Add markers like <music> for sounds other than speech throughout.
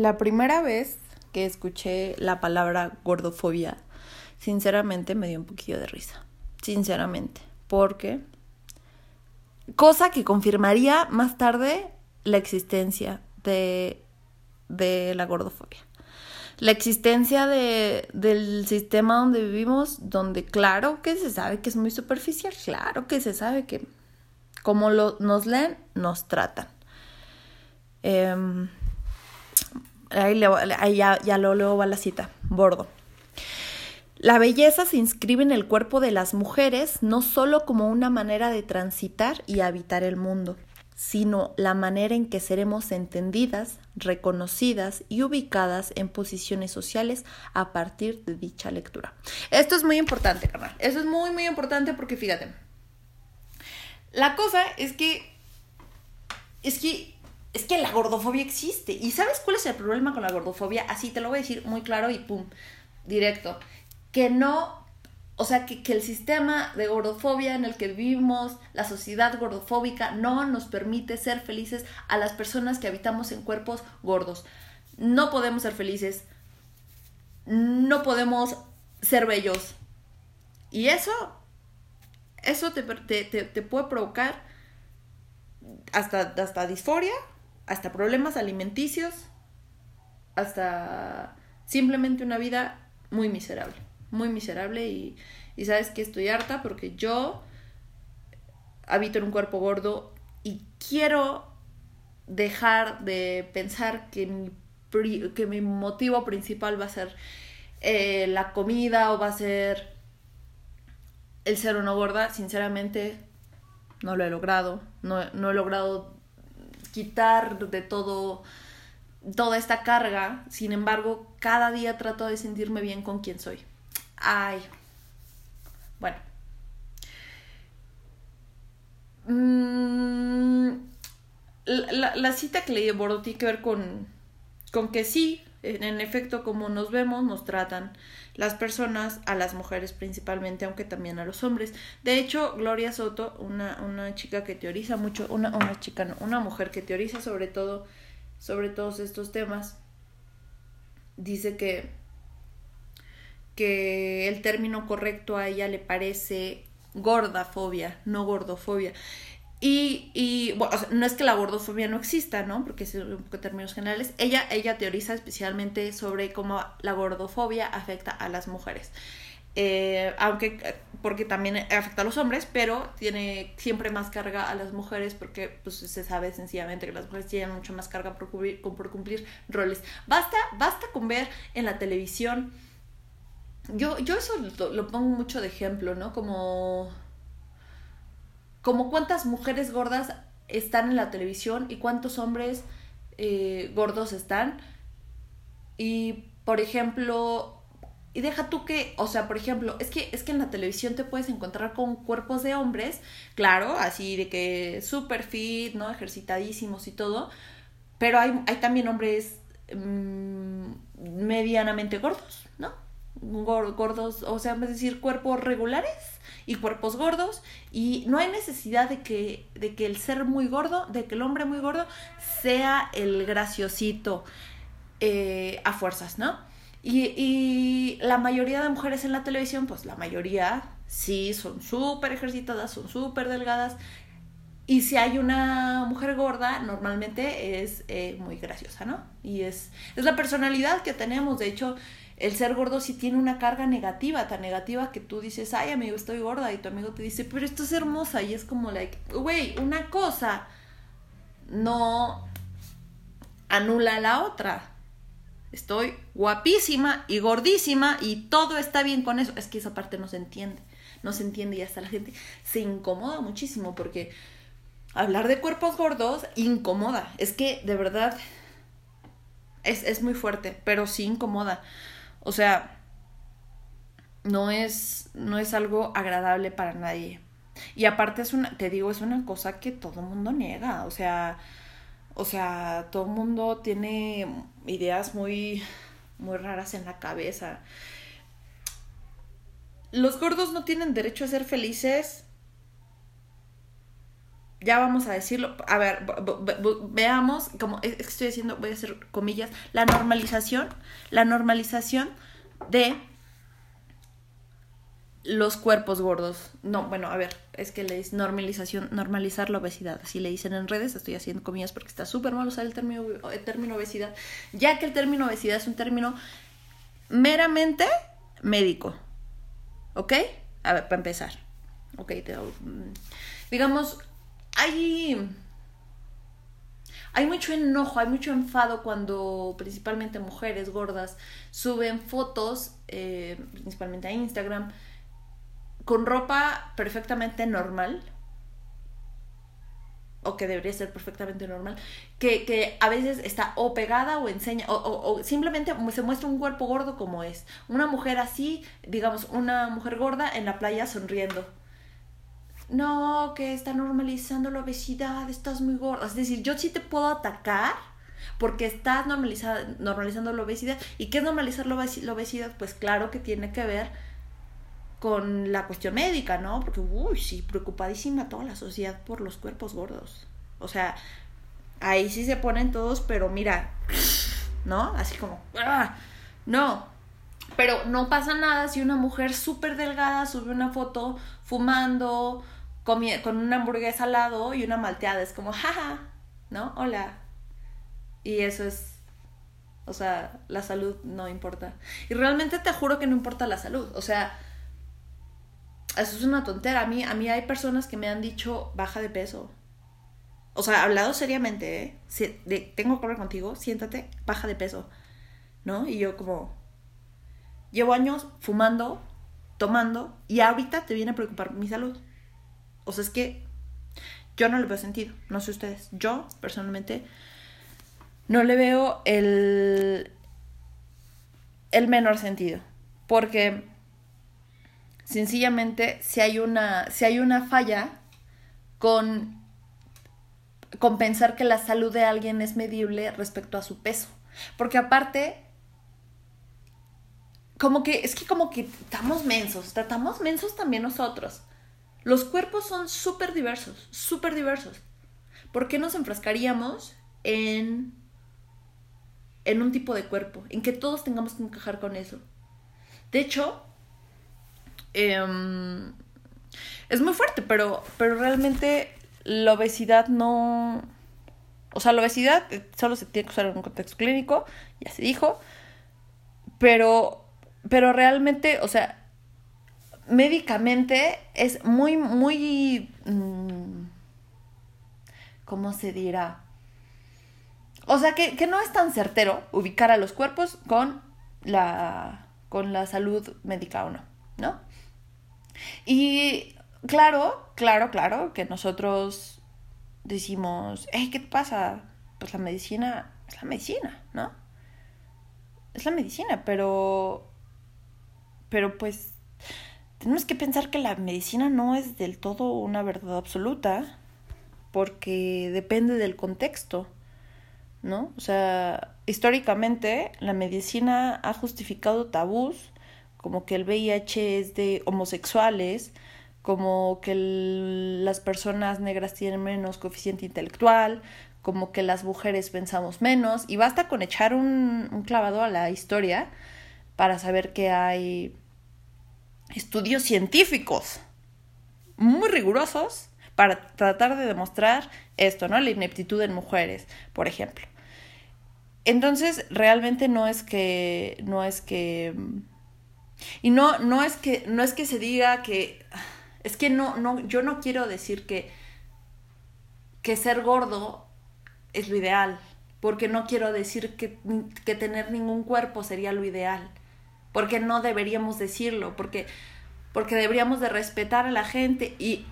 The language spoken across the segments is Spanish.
La primera vez que escuché la palabra gordofobia, sinceramente me dio un poquillo de risa. Sinceramente. Porque. Cosa que confirmaría más tarde la existencia de, de la gordofobia. La existencia de, del sistema donde vivimos, donde claro que se sabe que es muy superficial, claro que se sabe que como nos leen, nos tratan. Em, ahí, ya, leo va la cita, bordo. La belleza se inscribe en el cuerpo de las mujeres no solo como una manera de transitar y habitar el mundo, sino la manera en que seremos entendidas, reconocidas y ubicadas en posiciones sociales a partir de dicha lectura. Esto es muy importante, carnal. Eso es muy, muy importante porque fíjate. La cosa es que. Es que. Es que la gordofobia existe. ¿Y sabes cuál es el problema con la gordofobia? Así te lo voy a decir muy claro y pum, directo que no, o sea, que, que, el sistema de gordofobia en el que vivimos, la sociedad gordofóbica, no nos permite ser felices a las personas que habitamos en cuerpos gordos. No podemos ser felices, no podemos ser bellos. Y eso, eso te, te, te puede provocar hasta, hasta disforia, hasta problemas alimenticios, hasta simplemente una vida muy miserable muy miserable y, y sabes que estoy harta porque yo habito en un cuerpo gordo y quiero dejar de pensar que mi, que mi motivo principal va a ser eh, la comida o va a ser el ser o no gorda. Sinceramente, no lo he logrado. No, no he logrado quitar de todo toda esta carga. Sin embargo, cada día trato de sentirme bien con quien soy. Ay. Bueno. Mm, la, cita que leí de Bordo tiene que ver con, con que sí, en, efecto, como nos vemos, nos tratan las personas, a las mujeres principalmente, aunque también a los hombres. De hecho, Gloria Soto, una, una chica que teoriza mucho, una, una una mujer que teoriza sobre todo, sobre todos estos temas, dice que que el término correcto a ella le parece gordafobia, no gordofobia. Y, y bueno, no es que la gordofobia no exista, ¿no? Porque es un poco términos generales. Ella, ella teoriza especialmente sobre cómo la gordofobia afecta a las mujeres. Eh, aunque, porque también afecta a los hombres, pero tiene siempre más carga a las mujeres porque pues, se sabe sencillamente que las mujeres tienen mucho más carga por cumplir, por cumplir roles. Basta, basta con ver en la televisión yo, yo eso lo, pongo mucho de ejemplo, ¿no? Como, como cuántas mujeres gordas están en la televisión y cuántos hombres eh, gordos están. Y, por ejemplo, y deja tú que, o sea, por ejemplo, es que, es que en la televisión te puedes encontrar con cuerpos de hombres, claro, así de que super fit, ¿no? Ejercitadísimos y todo, pero hay, hay también hombres mmm, medianamente gordos. Gordos, o sea, es decir, cuerpos regulares y cuerpos gordos y no hay necesidad de que, de que el ser muy gordo, de que el hombre muy gordo sea el graciosito eh, a fuerzas, ¿no? Y, y, la mayoría de mujeres en la televisión, pues la mayoría sí son súper ejercitadas, son súper delgadas. Y si hay una mujer gorda, normalmente es eh, muy graciosa, ¿no? Y es, es la personalidad que tenemos. De hecho, el ser gordo sí tiene una carga negativa, tan negativa que tú dices, ay amigo, estoy gorda, y tu amigo te dice, pero esto es hermosa, y es como, like, güey, una cosa no anula la otra. Estoy guapísima y gordísima y todo está bien con eso. Es que esa parte no se entiende, no se entiende y hasta la gente se incomoda muchísimo porque hablar de cuerpos gordos incomoda. Es que de verdad es, es muy fuerte, pero sí incomoda. O sea, no es, no es algo agradable para nadie. Y aparte es una, te digo, es una cosa que todo mundo niega. O sea, o sea, todo el mundo tiene ideas muy, muy raras en la cabeza. Los gordos no tienen derecho a ser felices. Ya vamos a decirlo, a ver, veamos, como estoy haciendo, voy a hacer comillas, la normalización, la normalización de los cuerpos gordos. No, bueno, a ver, es que le dicen normalización, normalizar la obesidad. Así le dicen en redes, estoy haciendo comillas porque está súper mal usar el término, el término obesidad, ya que el término obesidad es un término meramente médico. ¿Ok? A ver, para empezar. Ok, mm, digamos, hay hay mucho enojo, hay mucho enfado cuando principalmente mujeres gordas suben fotos, eh, principalmente a Instagram, con ropa perfectamente normal, o que debería ser perfectamente normal, que, que a veces está o pegada o enseña, o, o, simplemente se muestra un cuerpo gordo como es. Una mujer así, digamos, una mujer gorda en la playa sonriendo. No, que está normalizando la obesidad, estás muy gorda. Es decir, yo sí te puedo atacar porque estás normalizando la obesidad. ¿Y qué es normalizar la obesidad? Pues claro que tiene que ver con la cuestión médica, ¿no? Porque, uy, sí, preocupadísima toda la sociedad por los cuerpos gordos. O sea, ahí sí se ponen todos, pero mira, ¿no? Así como, ¡ah! No, pero no pasa nada si una mujer súper delgada sube una foto fumando, con una hamburguesa al y una malteada. Es como, jaja, ¿no? Hola. Y eso es, o sea, la salud no importa. Y realmente te juro que no importa la salud. O sea, eso es una tontera. A mí, a mí hay personas que me han dicho baja de peso. O sea, hablado seriamente, ¿eh? Si, tengo que hablar contigo, siéntate, baja de peso. ¿No? Y yo como... Llevo años fumando, tomando, y ahorita te viene a preocupar mi salud. O sea, es que yo no le veo sentido. No sé ustedes. Yo, personalmente, no le veo el, el menor sentido. Porque sencillamente si hay una, si hay una falla con, con pensar que la salud de alguien es medible respecto a su peso. Porque aparte, como que, es que como que estamos mensos, tratamos mensos también nosotros. Los cuerpos son súper diversos, súper diversos. ¿Por qué nos enfrascaríamos en, en un tipo de cuerpo? En que todos tengamos que encajar con eso. De hecho, Em, es muy fuerte, pero, pero realmente la obesidad no... O sea, la obesidad solo se tiene que usar en un contexto clínico, ya se dijo, pero, pero realmente, o sea, médicamente es muy, muy... Mm, ¿Cómo se dirá? O sea, que, que no es tan certero ubicar a los cuerpos con la, con la salud médica o no, ¿no? Y claro, claro, claro, que nosotros decimos, hey, ¿qué te pasa? Pues la medicina es la medicina, ¿no? Es la medicina, pero... Pero pues tenemos que pensar que la medicina no es del todo una verdad absoluta, porque depende del contexto, ¿no? O sea, históricamente la medicina ha justificado tabús como que el VIH es de homosexuales, como que las personas negras tienen menos coeficiente intelectual, como que las mujeres pensamos menos, y basta con echar un, un clavado a la historia para saber que hay estudios científicos muy rigurosos para tratar de demostrar esto, ¿no? La ineptitud en mujeres, por ejemplo. Entonces, realmente no es que, no es que y no, no es que, no es que se diga que, es que no, no, yo no quiero decir que, que ser gordo es lo ideal, porque no quiero decir que, que tener ningún cuerpo sería lo ideal, porque no deberíamos decirlo, porque, porque deberíamos de respetar a la gente y,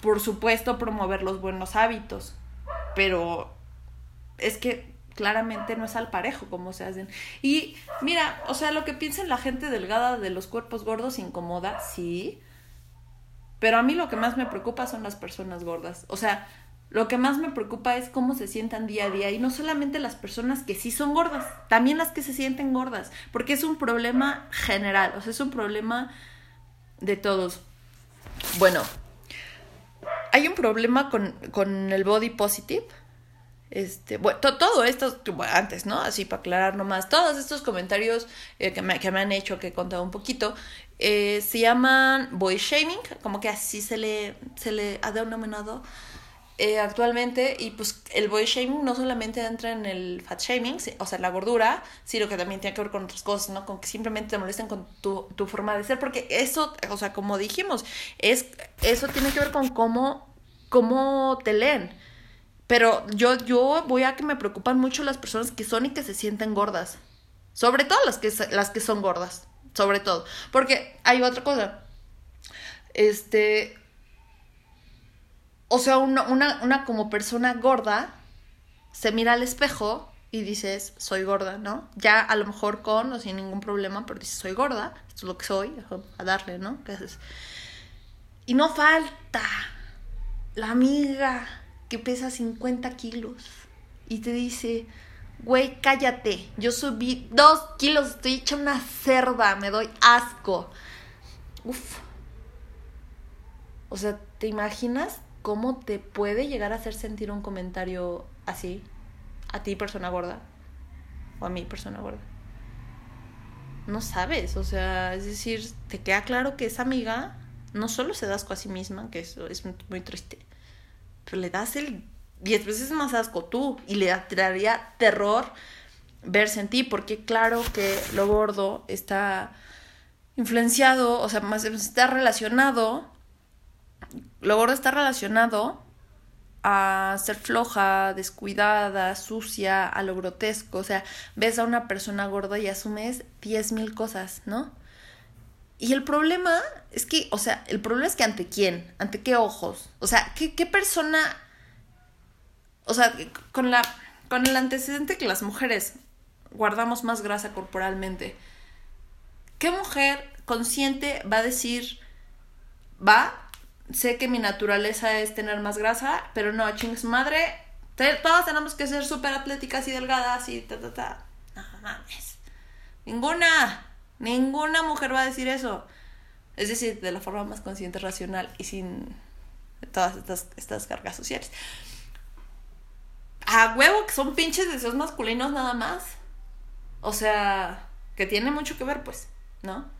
por supuesto, promover los buenos hábitos, pero es que claramente no es al parejo como se hacen. Y mira, o sea, lo que piensa la gente delgada de los cuerpos gordos incomoda, sí. Pero a mí lo que más me preocupa son las personas gordas. O sea, lo que más me preocupa es cómo se sientan día a día. Y no solamente las personas que sí son gordas, también las que se sienten gordas. Porque es un problema general, o sea, es un problema de todos. Bueno, hay un problema con, con el body positive. Este, bueno, todo esto, antes, ¿no? Así para aclarar nomás, todos estos comentarios eh, que, me, que, me, han hecho, que he contado un poquito, eh, se llaman body shaming, como que así se le, se le ha denominado eh, actualmente y pues el body shaming no solamente entra en el fat shaming, o sea, la gordura, sino que también tiene que ver con otras cosas, ¿no? Con que simplemente te molesten con tu, tu forma de ser, porque eso, o sea, como dijimos, es, eso tiene que ver con cómo, cómo te leen. Pero yo, yo voy a que me preocupan mucho las personas que son y que se sienten gordas. Sobre todo las que, las que son gordas. Sobre todo. Porque hay otra cosa. Este, o sea, una, una, como persona gorda se mira al espejo y dices, soy gorda, ¿no? Ya a lo mejor con o sin ningún problema, pero dices, soy gorda, esto es lo que soy, a darle, ¿no? ¿Qué? Y no falta la amiga que pesa 50 kilos y te dice, güey, cállate, yo subí dos kilos, estoy hecha una cerda, me doy asco. Uf. O sea, ¿te imaginas cómo te puede llegar a hacer sentir un comentario así a ti persona gorda o a mí persona gorda. No sabes, o sea, es decir, te queda claro que esa amiga no solo se da asco a sí misma, que eso es muy triste, pero le das el diez veces más asco tú y le daría terror verse en ti, porque claro que lo gordo está influenciado, o sea, más está relacionado lo gordo está relacionado a ser floja, descuidada, sucia, a lo grotesco. O sea, ves a una persona gorda y asumes diez mil cosas, ¿no? Y el problema es que, o sea, el problema es que ante quién, ante qué ojos. O sea, ¿qué, qué persona... O sea, con, la, con el antecedente que las mujeres guardamos más grasa corporalmente, ¿qué mujer consciente va a decir, va sé que mi naturaleza es tener más grasa, pero no, ching madre, todas tenemos que ser súper atléticas y delgadas y ta, ta, ta. No mames. Ninguna, ninguna mujer va a decir eso. Es decir, de la forma más consciente, racional y sin todas estas, estas cargas sociales. A huevo que son pinches deseos masculinos nada más. O sea, que tiene mucho que ver, pues, ¿no?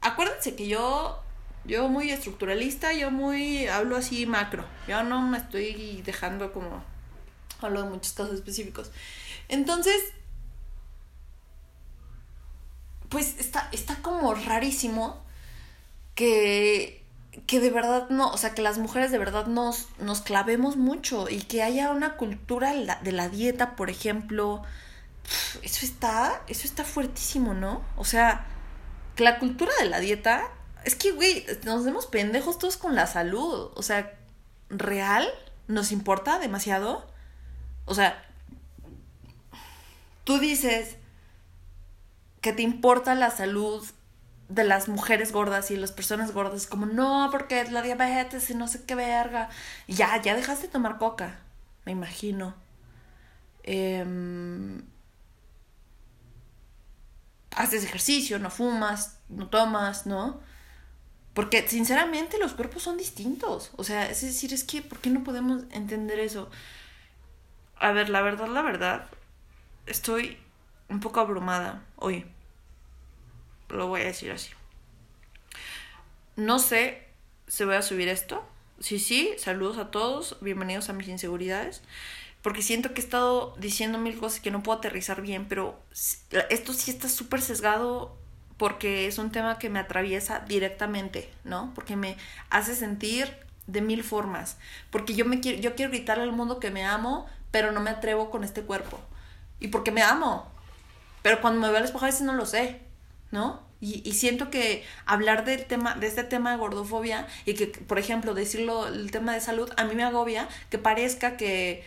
Acuérdense que yo yo muy estructuralista, yo muy hablo así macro. Yo no me estoy dejando como hablo de muchos casos específicos. Entonces, pues está, está como rarísimo que, que de verdad no, o sea, que las mujeres de verdad nos, nos clavemos mucho y que haya una cultura de la dieta, por ejemplo. Eso está, eso está fuertísimo, ¿no? O sea, que la cultura de la dieta es que, güey, nos vemos pendejos todos con la salud. O sea, ¿real? ¿Nos importa demasiado? O sea, tú dices que te importa la salud de las mujeres gordas y las personas gordas, como no, porque es la diabetes y no sé qué verga. Ya, ya dejaste de tomar coca, me imagino. Em, haces ejercicio, no fumas, no tomas, ¿no? Porque sinceramente los cuerpos son distintos. O sea, es decir, es que, ¿por qué no podemos entender eso? A ver, la verdad, la verdad, estoy un poco abrumada hoy. Lo voy a decir así. No sé si voy a subir esto. Sí, sí, saludos a todos, bienvenidos a mis inseguridades. Porque siento que he estado diciendo mil cosas que no puedo aterrizar bien, pero esto sí está súper sesgado porque es un tema que me atraviesa directamente, ¿no? Porque me hace sentir de mil formas, porque yo me quiero yo quiero gritarle al mundo que me amo, pero no me atrevo con este cuerpo. Y porque me amo. Pero cuando me veo al espejo a veces no lo sé, ¿no? Y, y, siento que hablar del tema, de este tema de gordofobia y que, por ejemplo, decirlo el tema de salud, a mí me agobia que parezca que,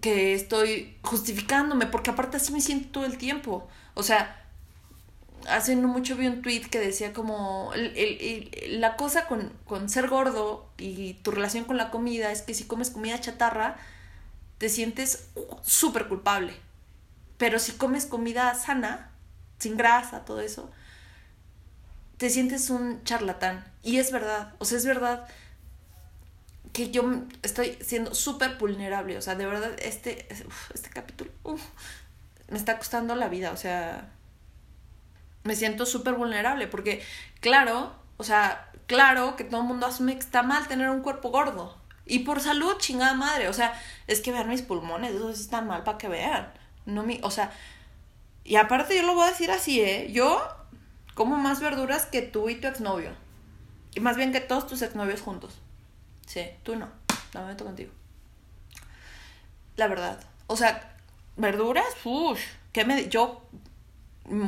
que estoy justificándome, porque aparte así me siento todo el tiempo. O sea, hace no mucho vi un tweet que decía como la cosa con, con, ser gordo y tu relación con la comida es que si comes comida chatarra te sientes súper culpable. Pero si comes comida sana, sin grasa, todo eso, te sientes un charlatán. Y es verdad, o sea, es verdad. que yo estoy siendo súper vulnerable. O sea, de verdad, este, este capítulo me está costando la vida. O sea, me siento súper vulnerable porque, claro, o sea, claro que todo el mundo asume que está mal tener un cuerpo gordo. Y por salud, chingada madre. O sea, es que vean mis pulmones, eso sí está mal para que vean. No mi, o sea, y aparte yo lo voy a decir así, ¿eh? Yo como más verduras que tú y tu exnovio. Y más bien que todos tus exnovios juntos. Sí, tú no. No me meto contigo. La verdad. O sea, verduras, uff, que me yo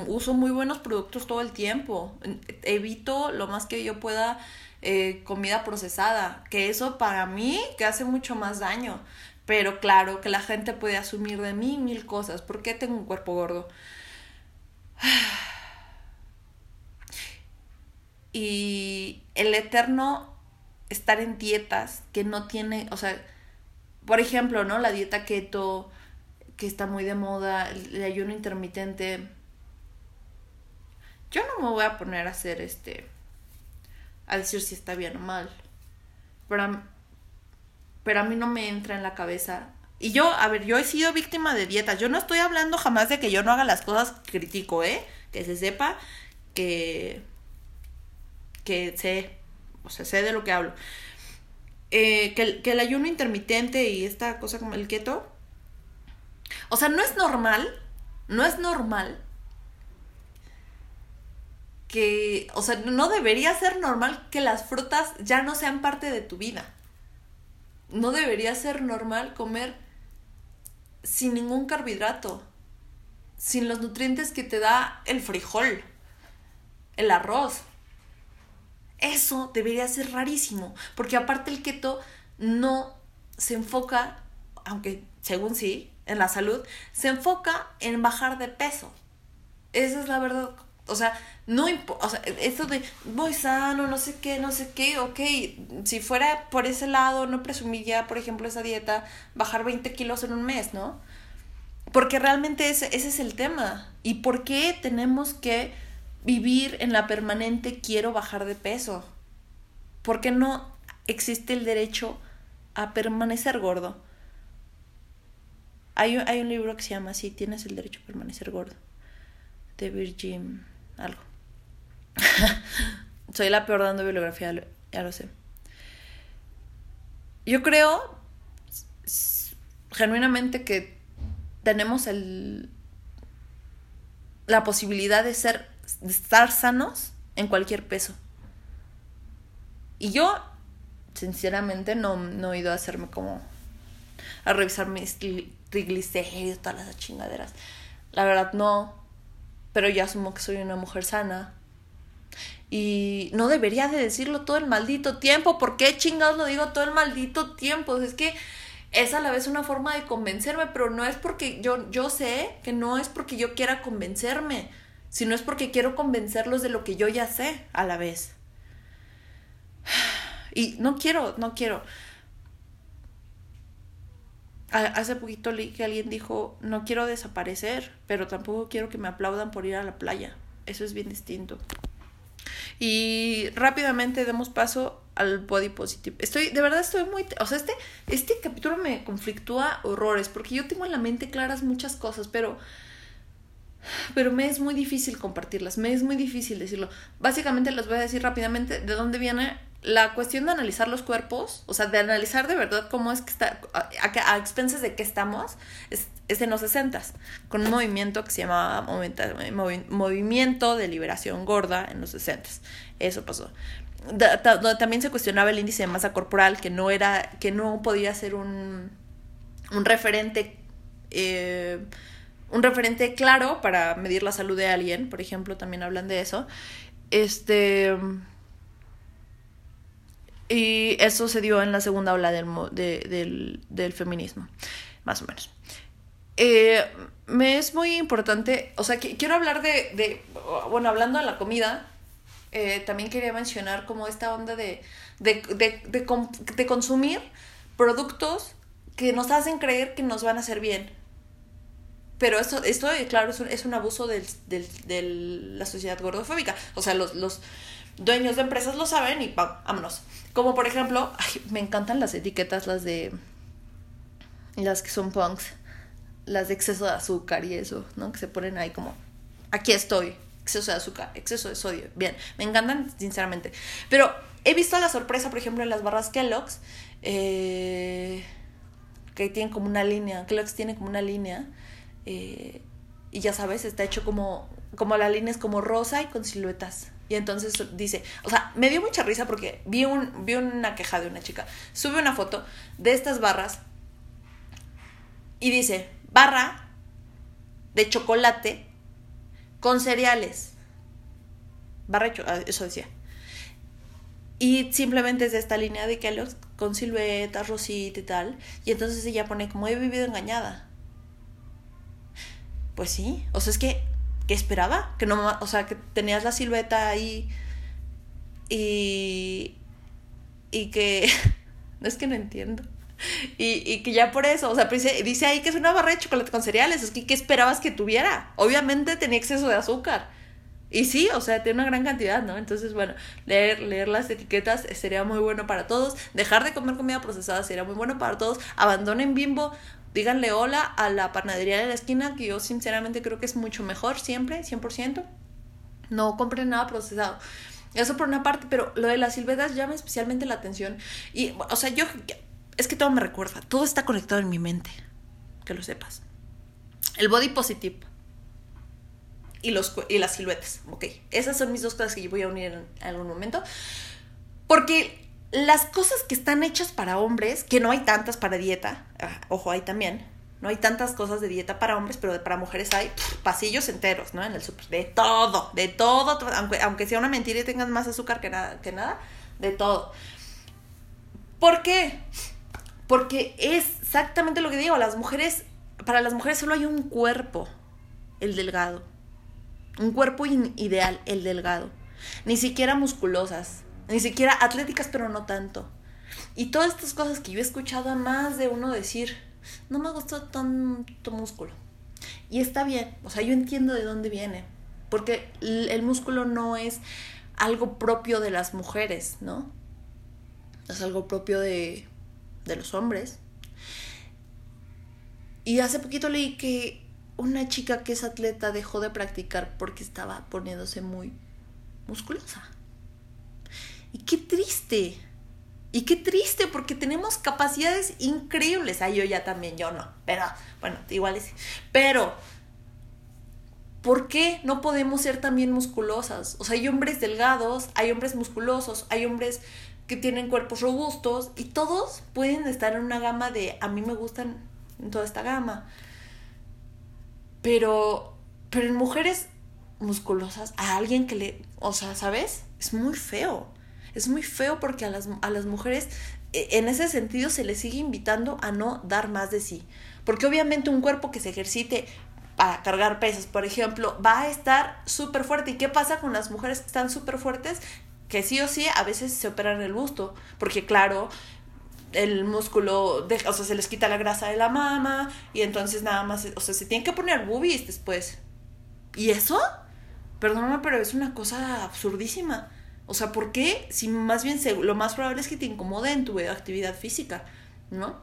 uso muy buenos productos todo el tiempo. Evito lo más que yo pueda eh, comida procesada, que eso para mí que hace mucho más daño. Pero claro, que la gente puede asumir de mí mil cosas. ¿Por qué tengo un cuerpo gordo? <sighs> Y el eterno estar en dietas que no tiene, o sea, por ejemplo, ¿no? La dieta keto, que está muy de moda, el ayuno intermitente. Yo no me voy a poner a hacer este, a decir si está bien o mal. Pero a, pero a mí no me entra en la cabeza. Y yo, a ver, yo he sido víctima de dietas. Yo no estoy hablando jamás de que yo no haga las cosas que critico, ¿eh? Que se sepa que, que sé o sea, sé de lo que hablo. Eh, que, que el ayuno intermitente y esta cosa como el keto, o sea, no es normal, no es normal que, o sea, no debería ser normal que las frutas ya no sean parte de tu vida. No debería ser normal comer sin ningún carbohidrato, sin los nutrientes que te da el frijol, el arroz, eso debería ser rarísimo, porque aparte el keto no se enfoca, aunque según sí, en la salud, se enfoca en bajar de peso. Esa es la verdad. O sea, no o sea, esto de voy sano, no sé qué, no sé qué, ok, si fuera por ese lado, no presumiría, por ejemplo, esa dieta, bajar 20 kilos en un mes, ¿no? Porque realmente ese, ese es el tema. ¿Y por qué tenemos que vivir en la permanente quiero bajar de peso? ¿Por qué no existe el derecho a permanecer gordo? Hay, hay un libro que se llama así, tienes el derecho a permanecer gordo, de Virgin algo. <laughs> Soy la peor dando bibliografía, ya lo sé. Yo creo genuinamente que tenemos el, la posibilidad de ser estar sanos en cualquier peso. Y yo, sinceramente, no, no he ido a hacerme como a revisar mis triglicéridos, todas las chingaderas. La verdad, no. Pero yo asumo que soy una mujer sana. Y no debería de decirlo todo el maldito tiempo. ¿Por qué chingados lo digo todo el maldito tiempo? Es que es a la vez una forma de convencerme, pero no es porque yo, yo sé que no es porque yo quiera convencerme sino es porque quiero convencerlos de lo que yo ya sé a la vez. <sighs> Y no quiero, no quiero. Hace poquito leí que alguien dijo, no quiero desaparecer, pero tampoco quiero que me aplaudan por ir a la playa. Eso es bien distinto. Y rápidamente demos paso al body positive. Estoy, de verdad estoy muy, o sea, este, este capítulo me conflictúa horrores, porque yo tengo en la mente claras muchas cosas, pero pero me es muy difícil compartirlas, me es muy difícil decirlo. Básicamente les voy a decir rápidamente de dónde viene la cuestión de analizar los cuerpos, o sea, de analizar de verdad cómo es que está, a, expensas de qué estamos, es, en los 60 con un movimiento que se llamaba Movimiento de Liberación Gorda en los 60 Eso pasó. también se cuestionaba el índice de masa corporal, que no era, que no podía ser un, un referente eh, un referente claro para medir la salud de alguien, por ejemplo, también hablan de eso. Este. Y eso se dio en la segunda ola del, del, feminismo, más o menos. Eh, me es muy importante, o sea, quiero hablar de, bueno, hablando de la comida, eh, también quería mencionar como esta onda de, de, de, de, consumir productos que nos hacen creer que nos van a hacer bien. Pero esto, esto claro, es un, es un abuso del, del, de la sociedad gordofóbica. O sea, los, los, dueños de empresas lo saben y vámonos. Como por ejemplo, me encantan las etiquetas, las de. las que son punks, las de exceso de azúcar y eso, ¿no? Que se ponen ahí como. Aquí estoy, exceso de azúcar, exceso de sodio. Bien, me encantan, sinceramente. Pero he visto la sorpresa, por ejemplo, en las barras Kellogg's, eh, que tienen como una línea. Kellogg's tiene como una línea. Eh, y ya sabes, está hecho como, como la línea es como rosa y con siluetas. Y entonces dice, o sea, me dio mucha risa porque vi, un, vi una queja de una chica. Sube una foto de estas barras y dice, barra de chocolate con cereales. Barra, ah, eso decía. Y simplemente es de esta línea de Kellogg's con siluetas, rosita y tal. Y entonces ella pone como he vivido engañada. Pues sí, o sea, es que, ¿qué esperaba? Que no, o sea, que tenías la silueta ahí y, y que, no <laughs> es que no entiendo. Y, y, que ya por eso, o sea, dice, dice ahí que es una barra de chocolate con cereales, es que ¿qué esperabas que tuviera? Obviamente tenía exceso de azúcar. Y sí, o sea, tiene una gran cantidad, ¿no? Entonces, bueno, leer, leer las etiquetas sería muy bueno para todos. Dejar de comer comida procesada sería muy bueno para todos. Abandonen bimbo díganle hola a la panadería de la esquina, que yo sinceramente creo que es mucho mejor siempre, 100%. No compren nada procesado. Eso por una parte, pero lo de las silvetas llama especialmente la atención. Y, o sea, yo, es que todo me recuerda, todo está conectado en mi mente, que lo sepas. El body positive y, los, y las siluetas, ok. Esas son mis dos cosas que yo voy a unir en algún momento. Porque las cosas que están hechas para hombres, que no hay tantas para dieta, ah, ojo, hay también, no hay tantas cosas de dieta para hombres, pero para mujeres hay pasillos enteros, ¿no? En el super, de todo, de todo, aunque, aunque sea una mentira y tengan más azúcar que nada, que nada, de todo. ¿Por qué? Porque es exactamente lo que digo, las mujeres, para las mujeres solo hay un cuerpo, el delgado. Un cuerpo ideal, el delgado. Ni siquiera musculosas ni siquiera atléticas, pero no tanto. Y todas estas cosas que yo he escuchado a más de uno decir, no me gustó tanto músculo. Y está bien, o sea, yo entiendo de dónde viene, porque el músculo no es algo propio de las mujeres, ¿no? Es algo propio de, de los hombres. Y hace poquito leí que una chica que es atleta dejó de practicar porque estaba poniéndose muy musculosa. Y qué triste. Y qué triste porque tenemos capacidades increíbles. Ah, yo ya también, yo no. Pero, bueno, igual es. Pero, ¿por qué no podemos ser también musculosas? O sea, hay hombres delgados, hay hombres musculosos, hay hombres que tienen cuerpos robustos y todos pueden estar en una gama de a mí me gustan en toda esta gama. Pero, pero en mujeres musculosas, a alguien que le, o sea, ¿sabes? Es muy feo. Es muy feo porque a las, a las mujeres e, en ese sentido se les sigue invitando a no dar más de sí. Porque obviamente un cuerpo que se ejercite para cargar pesas, por ejemplo, va a estar súper fuerte. ¿Y qué pasa con las mujeres que están súper fuertes? Que sí o sí a veces se operan el busto. Porque claro, el músculo, o sea, se les quita la grasa de la mama y entonces nada más, o sea, se tienen que poner boobies después. ¿Y eso? Perdóname, pero es una cosa absurdísima. O sea, ¿por qué? Si más bien lo más probable es que te incomode en tu actividad física, ¿no?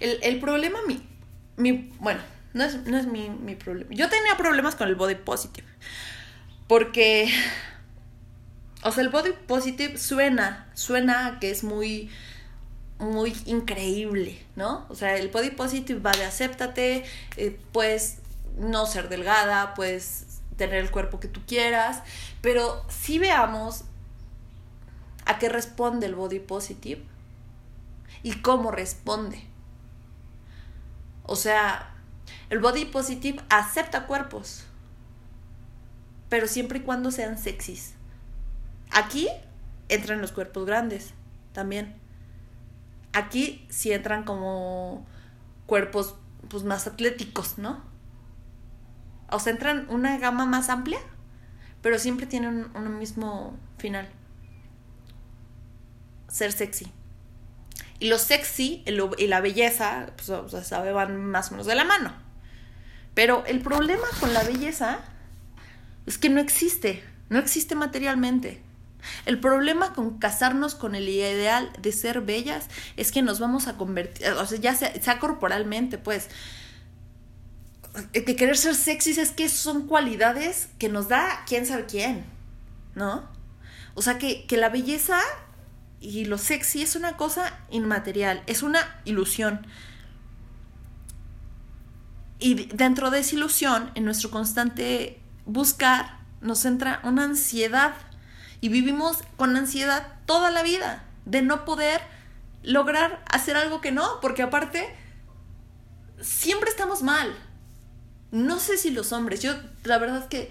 El, problema, mi, mi, bueno, no es, no es mi, mi problema. Yo tenía problemas con el body positive. Porque, o sea, el body positive suena, suena que es muy, muy increíble, ¿no? O sea, el body positive va de acéptate, eh, puedes no ser delgada, puedes tener el cuerpo que tú quieras, pero si veamos a qué responde el body positive y cómo responde. O sea, el body positive acepta cuerpos, pero siempre y cuando sean sexys. Aquí entran los cuerpos grandes también. Aquí sí entran como cuerpos pues más atléticos, ¿no? O sea, entran una gama más amplia pero siempre tienen un, mismo final. Ser sexy. Y lo sexy y la belleza, pues, o sea, van más o menos de la mano. Pero el problema con la belleza es que no existe, no existe materialmente. El problema con casarnos con el ideal de ser bellas es que nos vamos a convertir, o sea, ya sea corporalmente, pues, que querer ser sexys es que son cualidades que nos da quién sabe quién, ¿no? O sea, que, que la belleza y lo sexy es una cosa inmaterial, es una ilusión. Y dentro de esa ilusión, en nuestro constante buscar, nos entra una ansiedad. Y vivimos con ansiedad toda la vida de no poder lograr hacer algo que no, porque aparte, siempre estamos mal. No sé si los hombres, yo la verdad es que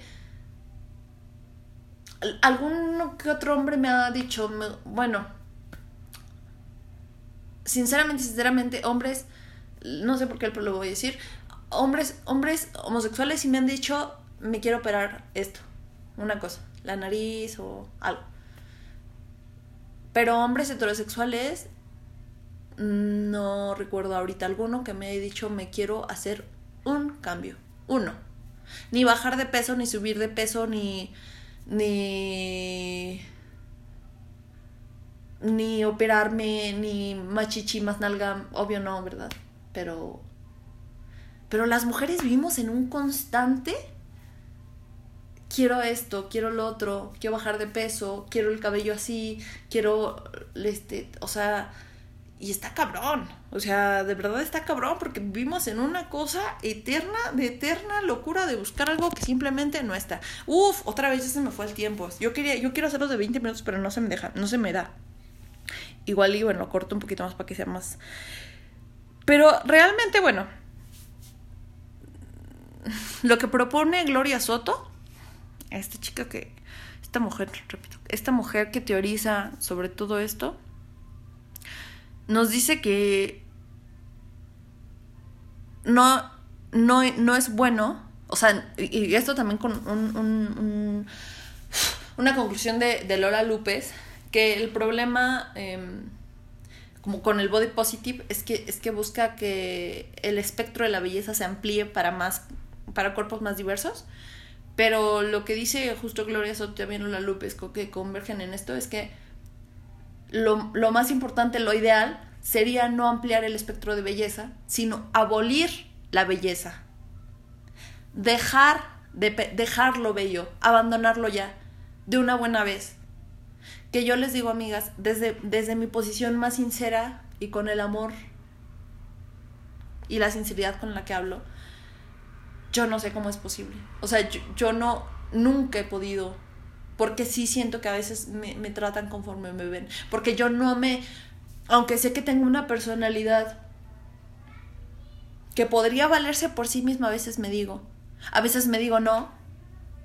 algún que otro hombre me ha dicho, bueno, sinceramente, sinceramente, hombres, no sé por qué lo voy a decir, hombres, hombres homosexuales sí me han dicho, me quiero operar esto, una cosa, la nariz o algo. Pero hombres heterosexuales, no recuerdo ahorita alguno que me haya dicho, me quiero hacer un cambio, uno. Ni bajar de peso, ni subir de peso, ni... ni ni operarme, ni machichi, más nalga, obvio no, ¿verdad? Pero pero las mujeres vivimos en un constante quiero esto, quiero lo otro, quiero bajar de peso, quiero el cabello así, quiero este, o sea, y está cabrón. O sea, de verdad está cabrón porque vivimos en una cosa eterna, de eterna locura de buscar algo que simplemente no está. Uf, otra vez ya se me fue el tiempo. Yo quería yo quiero de 20 minutos, pero no se me deja, no se me da. Igual y bueno, lo corto un poquito más para que sea más pero realmente, bueno, lo que propone Gloria Soto, esta chica que, esta mujer, repito, esta mujer que teoriza sobre todo esto, nos dice que no, no, no es bueno, o sea, y esto también con un, una conclusión de, de, Lola López, que el problema, em, como con el body positive, es que, es que busca que el espectro de la belleza se amplíe para más para cuerpos más diversos. Pero lo que dice justo Gloria Soto también la López que convergen en esto es que lo, lo, más importante, lo ideal, sería no ampliar el espectro de belleza, sino abolir la belleza. Dejar de lo bello, abandonarlo ya, de una buena vez. Que yo les digo, amigas, desde, desde mi posición más sincera y con el amor y la sinceridad con la que hablo, yo no sé cómo es posible. O sea, yo, no, nunca he podido, porque sí siento que a veces me, me tratan conforme me ven, porque yo no me, aunque sé que tengo una personalidad que podría valerse por sí misma, a veces me digo, a veces me digo, no,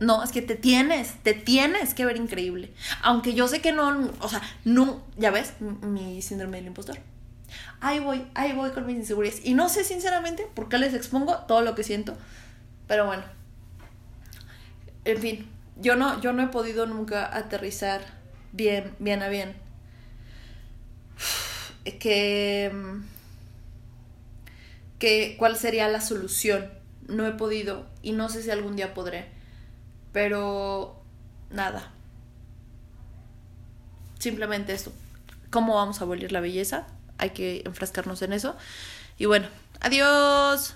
no, es que te tienes, te tienes que ver increíble. Aunque yo sé que no, o sea, no, ya ves, mi síndrome del impostor. Ahí voy, ahí voy con mis inseguridades. Y no sé sinceramente por qué les expongo todo lo que siento. Pero bueno. En fin, yo no, yo no he podido nunca aterrizar bien, bien a bien. <sighs> Que, que cuál sería la solución. No he podido y no sé si algún día podré. Pero nada. Simplemente esto. ¿Cómo vamos a abolir la belleza? Hay que enfrascarnos en eso. Y bueno, adiós.